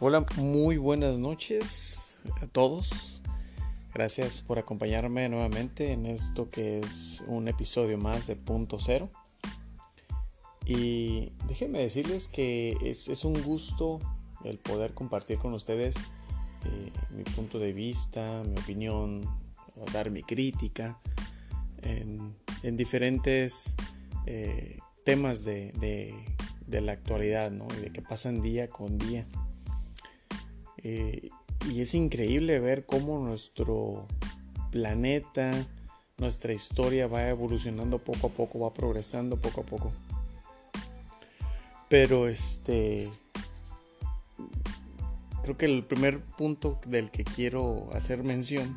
Hola, muy buenas noches a todos. Gracias por acompañarme nuevamente en esto que es un episodio más de Punto Cero. Y déjenme decirles que es, un gusto el poder compartir con ustedes eh, mi punto de vista, mi opinión, dar mi crítica en, diferentes eh, temas de, la actualidad ¿no? y de que pasan día con día. Eh, y es increíble ver cómo nuestro planeta, nuestra historia va evolucionando poco a poco, va progresando poco a poco. Pero este creo que el primer punto del que quiero hacer mención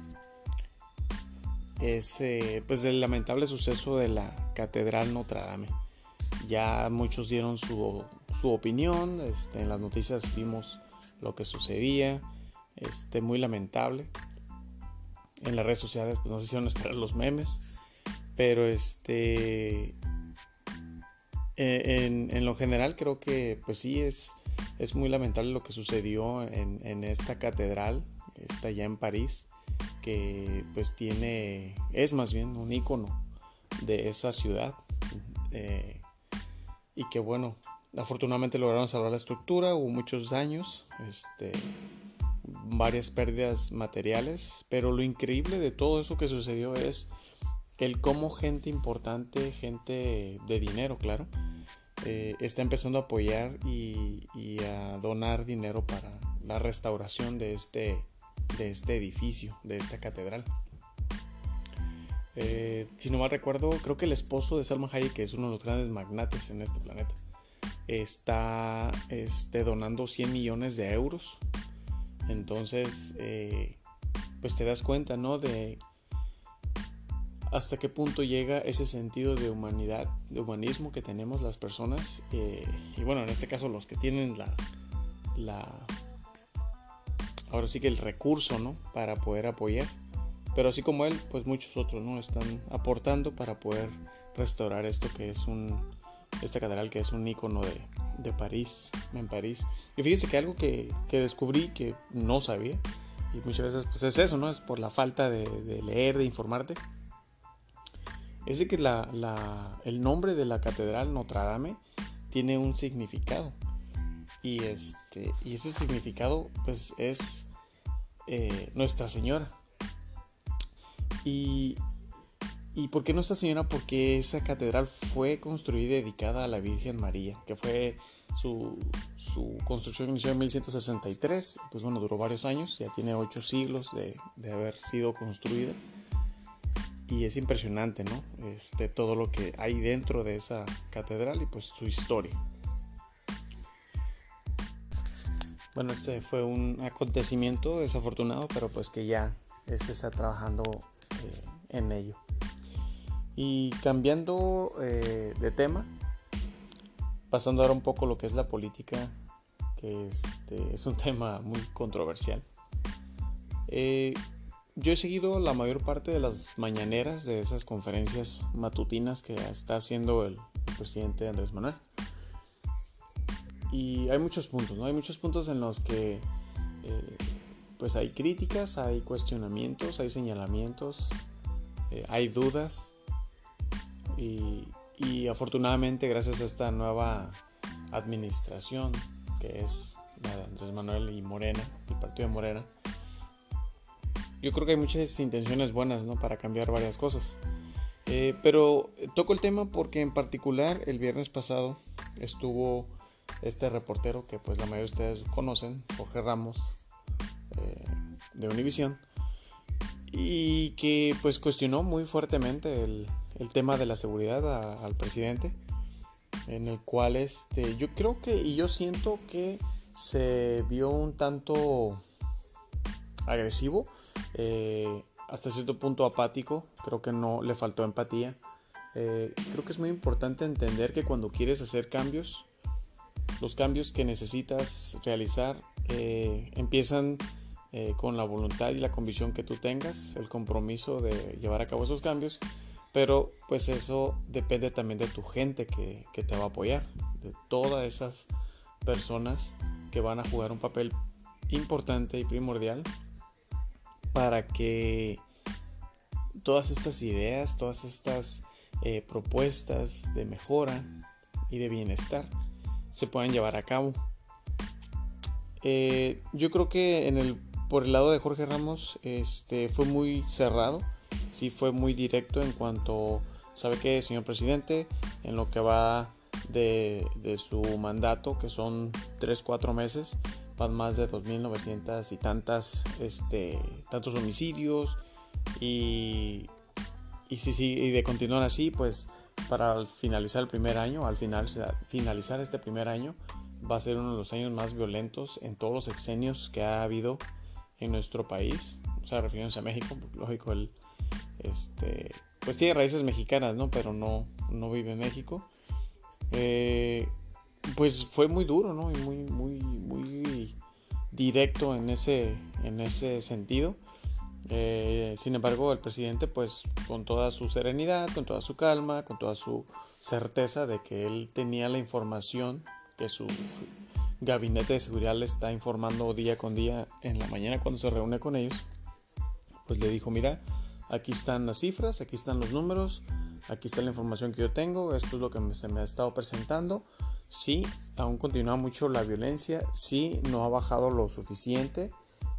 es eh, pues el lamentable suceso de la Catedral Notre Dame. Ya muchos dieron su, su opinión, este, en las noticias vimos lo que sucedía, este, muy lamentable. En las redes sociales pues, no se hicieron esperar los memes, pero este, e, en, lo general creo que pues sí es, es muy lamentable lo que sucedió en, esta catedral, está ya en París, que pues tiene, es más bien un icono de esa ciudad. Eh, y que bueno, Afortunadamente lograron salvar la estructura, hubo muchos daños, este, varias pérdidas materiales, pero lo increíble de todo eso que sucedió es el cómo gente importante, gente de dinero, claro, eh, está empezando a apoyar y, a donar dinero para la restauración de este, de este edificio, de esta catedral. Eh, si no mal recuerdo, creo que el esposo de Salma Hayek, que es uno de los grandes magnates en este planeta, está este, donando 100 millones de euros. Entonces, eh, pues te das cuenta, ¿no? De hasta qué punto llega ese sentido de humanidad, de humanismo que tenemos las personas. Eh, y bueno, en este caso los que tienen la, la, ahora sí que el recurso, ¿no? Para poder apoyar. Pero así como él, pues muchos otros, ¿no? Están aportando para poder restaurar esto que es un, esta catedral que es un icono de, de París, en París. Y fíjense que algo que, que, descubrí que no sabía, y muchas veces pues es eso, ¿no? Es por la falta de, leer, de informarte. Es de que la, el nombre de la catedral Notre Dame tiene un significado. Y, este, y ese significado pues es eh, Nuestra Señora. Y ¿Y por qué Nuestra Señora? Porque esa catedral fue construida y dedicada a la Virgen María, que fue su, construcción inició en 1163, pues bueno, duró varios años, ya tiene ocho siglos de, haber sido construida. Y es impresionante, ¿no? Este, todo lo que hay dentro de esa catedral y pues su historia. Bueno, este fue un acontecimiento desafortunado, pero pues que ya se está trabajando eh, en ello. Y cambiando eh, de tema, pasando ahora un poco lo que es la política, que este, es un tema muy controversial. Eh, yo he seguido la mayor parte de las mañaneras de esas conferencias matutinas que está haciendo el, presidente Andrés Manuel. Y hay muchos puntos, ¿no? Hay muchos puntos en los que eh, pues hay críticas, hay cuestionamientos, hay señalamientos, hay dudas y, afortunadamente gracias a esta nueva administración que es la de Andrés Manuel y Morena, el partido de Morena, yo creo que hay muchas intenciones buenas ¿no? para cambiar varias cosas. Eh, pero toco el tema porque en particular el viernes pasado estuvo este reportero que pues la mayoría de ustedes conocen, Jorge Ramos, eh, de Univisión, y que pues cuestionó muy fuertemente el, el tema de la seguridad al presidente, en el cual este, yo creo que y yo siento que se vio un tanto agresivo, eh, hasta cierto punto apático, creo que no le faltó empatía. Eh, creo que es muy importante entender que cuando quieres hacer cambios, los cambios que necesitas realizar eh, empiezan con la voluntad y la convicción que tú tengas, el compromiso de llevar a cabo esos cambios pero pues eso depende también de tu gente que, te va a apoyar, de todas esas personas que van a jugar un papel importante y primordial para que todas estas ideas, todas estas eh, propuestas de mejora y de bienestar se puedan llevar a cabo. Eh, yo creo que en el, por el lado de Jorge Ramos este, fue muy cerrado, sí fue muy directo en cuanto, sabe que señor presidente, en lo que va de, su mandato, que son 3-4 meses, van más de 2.900 y tantas, este, tantos homicidios y, y, sí, sí, y de continuar así, pues para finalizar el primer año, al final, finalizar este primer año, va a ser uno de los años más violentos en todos los exenios que ha habido en nuestro país. O sea, refiriéndose a México, lógico, él este, pues tiene raíces mexicanas, ¿no? Pero no, no vive en México. Eh, pues fue muy duro, ¿no? Y muy, muy, muy directo en ese, en ese sentido. Eh, sin embargo, el presidente, pues con toda su serenidad, con toda su calma, con toda su certeza de que él tenía la información que su gabinete de seguridad le está informando día con día en la mañana cuando se reúne con ellos, pues le dijo, mira, aquí están las cifras, aquí están los números, aquí está la información que yo tengo, esto es lo que se me ha estado presentando. Sí, aún continúa mucho la violencia, sí, no ha bajado lo suficiente,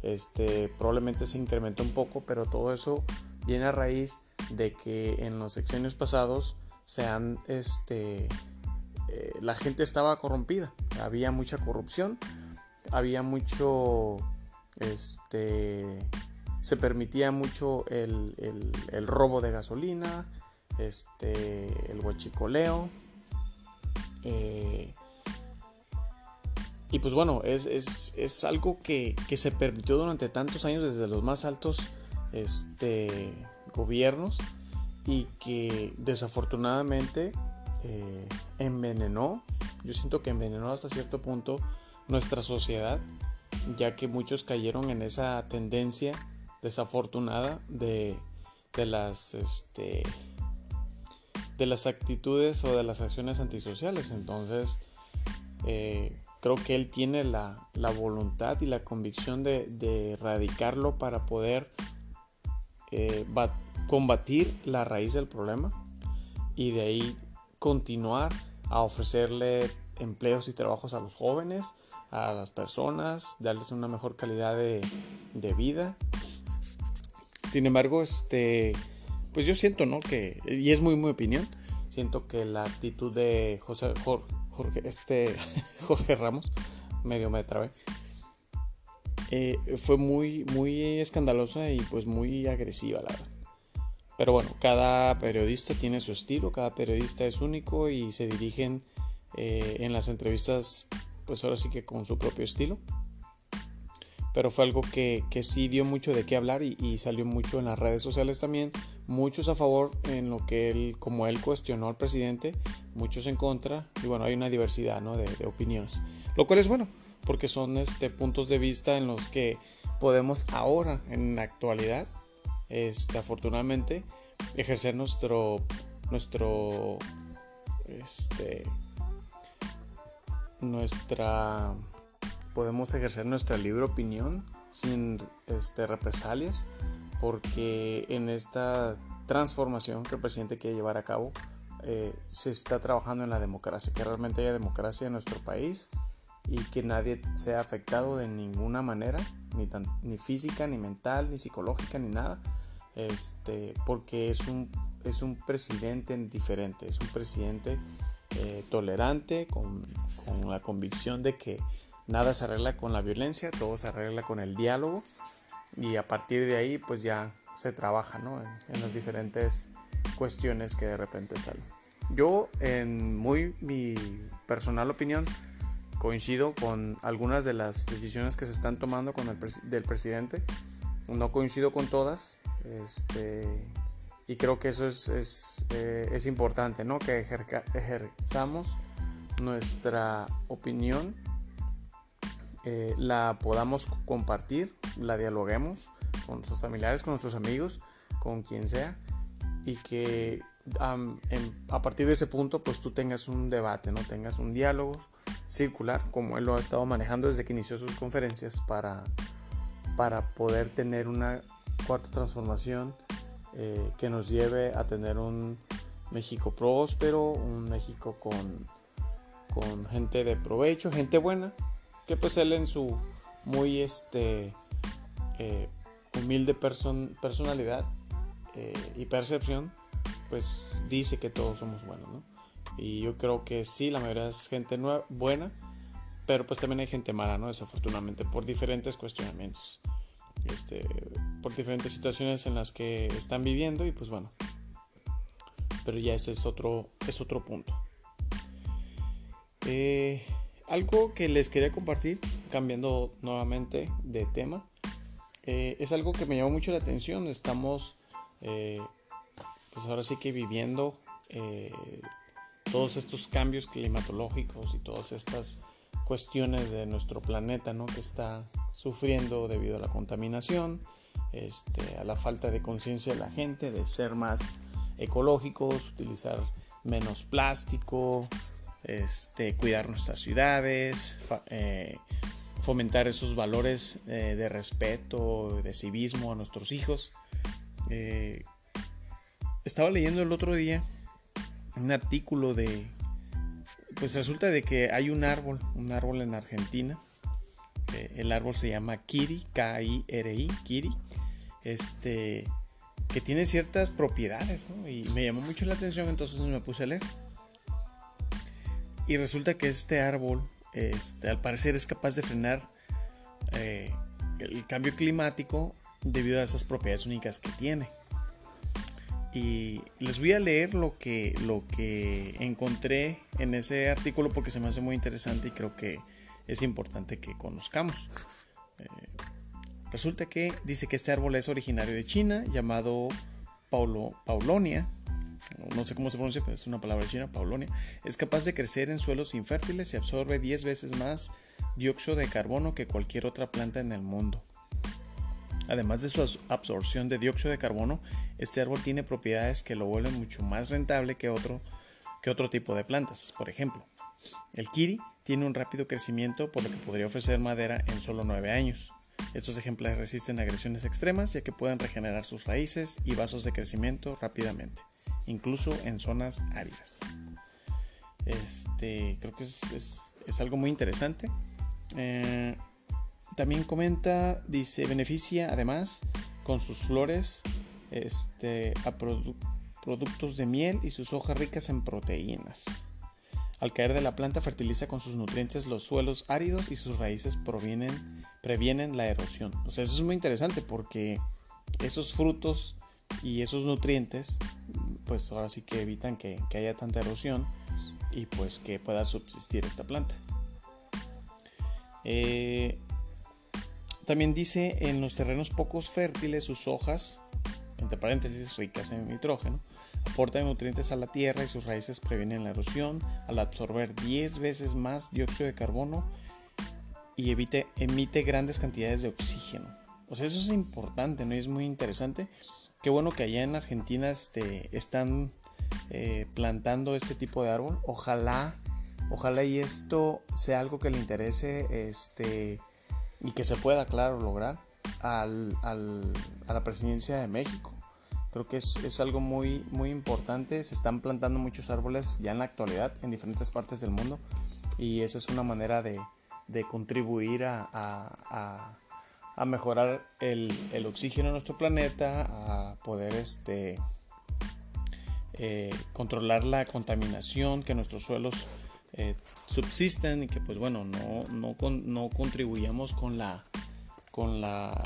este, probablemente se incrementó un poco, pero todo eso viene a raíz de que en los sexenios pasados se han, este, eh, la gente estaba corrompida, había mucha corrupción, había mucho, este, se permitía mucho el, robo de gasolina, este, el huachicoleo. Eh, y pues bueno, es, algo que, se permitió durante tantos años desde los más altos este, gobiernos y que desafortunadamente eh, envenenó, yo siento que envenenó hasta cierto punto nuestra sociedad, ya que muchos cayeron en esa tendencia desafortunada de, de las este, de las actitudes o de las acciones antisociales. Entonces, eh, creo que él tiene la, voluntad y la convicción de, erradicarlo para poder eh, combatir la raíz del problema y de ahí continuar a ofrecerle empleos y trabajos a los jóvenes, a las personas, darles una mejor calidad de, vida. Sin embargo, este, pues yo siento, ¿no? Que, y es muy mi opinión, siento que la actitud de José, Jorge, Jorge, este, Jorge Ramos, medio me trabé, eh, fue muy, muy escandalosa y pues muy agresiva, la verdad. Pero bueno, cada periodista tiene su estilo, cada periodista es único y se dirigen eh, en las entrevistas, pues ahora sí que con su propio estilo. Pero fue algo que, que sí dio mucho de qué hablar y, salió mucho en las redes sociales también. Muchos a favor en lo que él, como él cuestionó al presidente, muchos en contra y bueno, hay una diversidad de, opiniones, lo cual es bueno porque son este, puntos de vista en los que podemos ahora, en la actualidad, este, afortunadamente, ejercer nuestro, nuestro, este, nuestra, podemos ejercer nuestra libre opinión sin este, represalias, porque en esta transformación que el presidente quiere llevar a cabo, eh, se está trabajando en la democracia, que realmente haya democracia en nuestro país y que nadie sea afectado de ninguna manera, ni, ni física, ni mental, ni psicológica, ni nada, este, porque es un, es un presidente diferente, es un presidente eh, tolerante, con, con, la convicción de que nada se arregla con la violencia, todo se arregla con el diálogo y a partir de ahí pues ya se trabaja ¿no? en, en las diferentes cuestiones que de repente salen. Yo, en muy mi personal opinión, coincido con algunas de las decisiones que se están tomando con el del presidente. No coincido con todas. Este, y creo que eso es, es, eh, es importante, ¿no? Que ejerzamos nuestra opinión, eh, la podamos compartir, la dialoguemos con nuestros familiares, con nuestros amigos, con quien sea y que a partir de ese punto pues tú tengas un debate, no tengas un diálogo circular, como él lo ha estado manejando desde que inició sus conferencias, para, para poder tener una cuarta transformación eh, que nos lleve a tener un México próspero, un México con, con gente de provecho, gente buena, que pues él en su muy este, eh, humilde personalidad eh, y percepción, pues dice que todos somos buenos, ¿no? Y yo creo que sí, la mayoría es gente buena, pero pues también hay gente mala, ¿no? Desafortunadamente, por diferentes cuestionamientos, este, por diferentes situaciones en las que están viviendo y pues bueno, pero ya ese es otro, es otro punto. Eh, algo que les quería compartir, cambiando nuevamente de tema, eh, es algo que me llamó mucho la atención. Estamos, eh, pues ahora sí que viviendo todos estos cambios climatológicos y todas estas cuestiones de nuestro planeta, ¿no? Que está sufriendo debido a la contaminación, este, a la falta de conciencia de la gente, de ser más ecológicos, utilizar menos plástico, este, cuidar nuestras ciudades, eh, fomentar esos valores eh, de respeto, de civismo a nuestros hijos. Eh, estaba leyendo el otro día un artículo de, pues resulta de que hay un árbol, un árbol en Argentina. el árbol se llama Kiri, K-I-R-I, Kiri. Este, que tiene ciertas propiedades, Y me llamó mucho la atención, entonces me puse a leer. Y resulta que este árbol, este, al parecer, es capaz de frenar eh, el cambio climático debido a esas propiedades únicas que tiene. Y les voy a leer lo que, lo que encontré en ese artículo porque se me hace muy interesante y creo que es importante que conozcamos. Eh, Resulta que dice que este árbol es originario de China, llamado Paulo, Paulonia, no sé cómo se pronuncia, pero es una palabra china, Paulonia, es capaz de crecer en suelos infértiles y absorbe 10 veces más dióxido de carbono que cualquier otra planta en el mundo. Además de su absorción de dióxido de carbono, este árbol tiene propiedades que lo vuelven mucho más rentable que otro, que otro tipo de plantas. Por ejemplo, el kiri tiene un rápido crecimiento por lo que podría ofrecer madera en solo 9 años. Estos ejemplares resisten agresiones extremas ya que pueden regenerar sus raíces y vasos de crecimiento rápidamente, incluso en zonas áridas. Este, creo que es, algo muy interesante. Eh, también comenta, dice, beneficia además con sus flores este, a productos de miel y sus hojas ricas en proteínas. Al caer de la planta fertiliza con sus nutrientes los suelos áridos y sus raíces previenen la erosión. O sea, eso es muy interesante porque esos frutos y esos nutrientes, pues ahora sí que evitan que, haya tanta erosión y pues que pueda subsistir esta planta. Eh, también dice en los terrenos pocos fértiles sus hojas, entre paréntesis, ricas en nitrógeno, Aporta nutrientes a la tierra y sus raíces previenen la erosión al absorber 10 veces más dióxido de carbono y evite, emite grandes cantidades de oxígeno. O sea, eso es importante, ¿no? es muy interesante. Qué bueno que allá en Argentina este, están eh, plantando este tipo de árbol. Ojalá, ojalá y esto sea algo que le interese este, y que se pueda, claro, lograr al, a la presidencia de México. Creo que es, algo muy, muy importante. Se están plantando muchos árboles ya en la actualidad en diferentes partes del mundo y esa es una manera de, contribuir a, mejorar el, oxígeno en nuestro planeta, a poder este, eh, controlar la contaminación que nuestros suelos eh, subsisten y que pues bueno, no, no, no contribuyamos con la, con la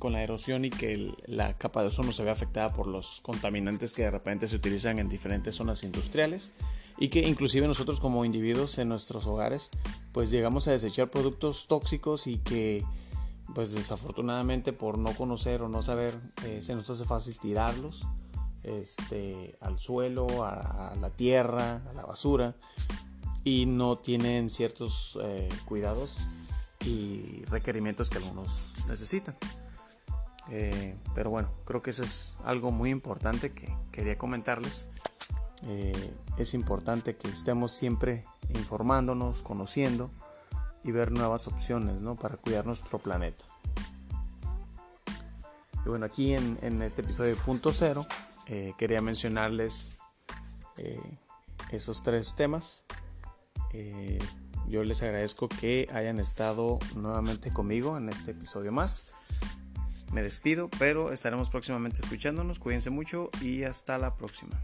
con la erosión y que la capa de ozono se ve afectada por los contaminantes que de repente se utilizan en diferentes zonas industriales y que inclusive nosotros como individuos en nuestros hogares pues llegamos a desechar productos tóxicos y que pues desafortunadamente por no conocer o no saber eh, se nos hace fácil tirarlos este, al suelo, a, la tierra, a la basura y no tienen ciertos eh, cuidados y requerimientos que algunos necesitan. Eh, pero bueno, creo que eso es algo muy importante que quería comentarles. Es importante que estemos siempre informándonos, conociendo y ver nuevas opciones ¿no? para cuidar nuestro planeta. Y bueno, aquí en, este episodio punto cero eh, quería mencionarles eh, esos tres temas. Eh, yo les agradezco que hayan estado nuevamente conmigo en este episodio más. Me despido, pero estaremos próximamente escuchándonos. Cuídense mucho y hasta la próxima.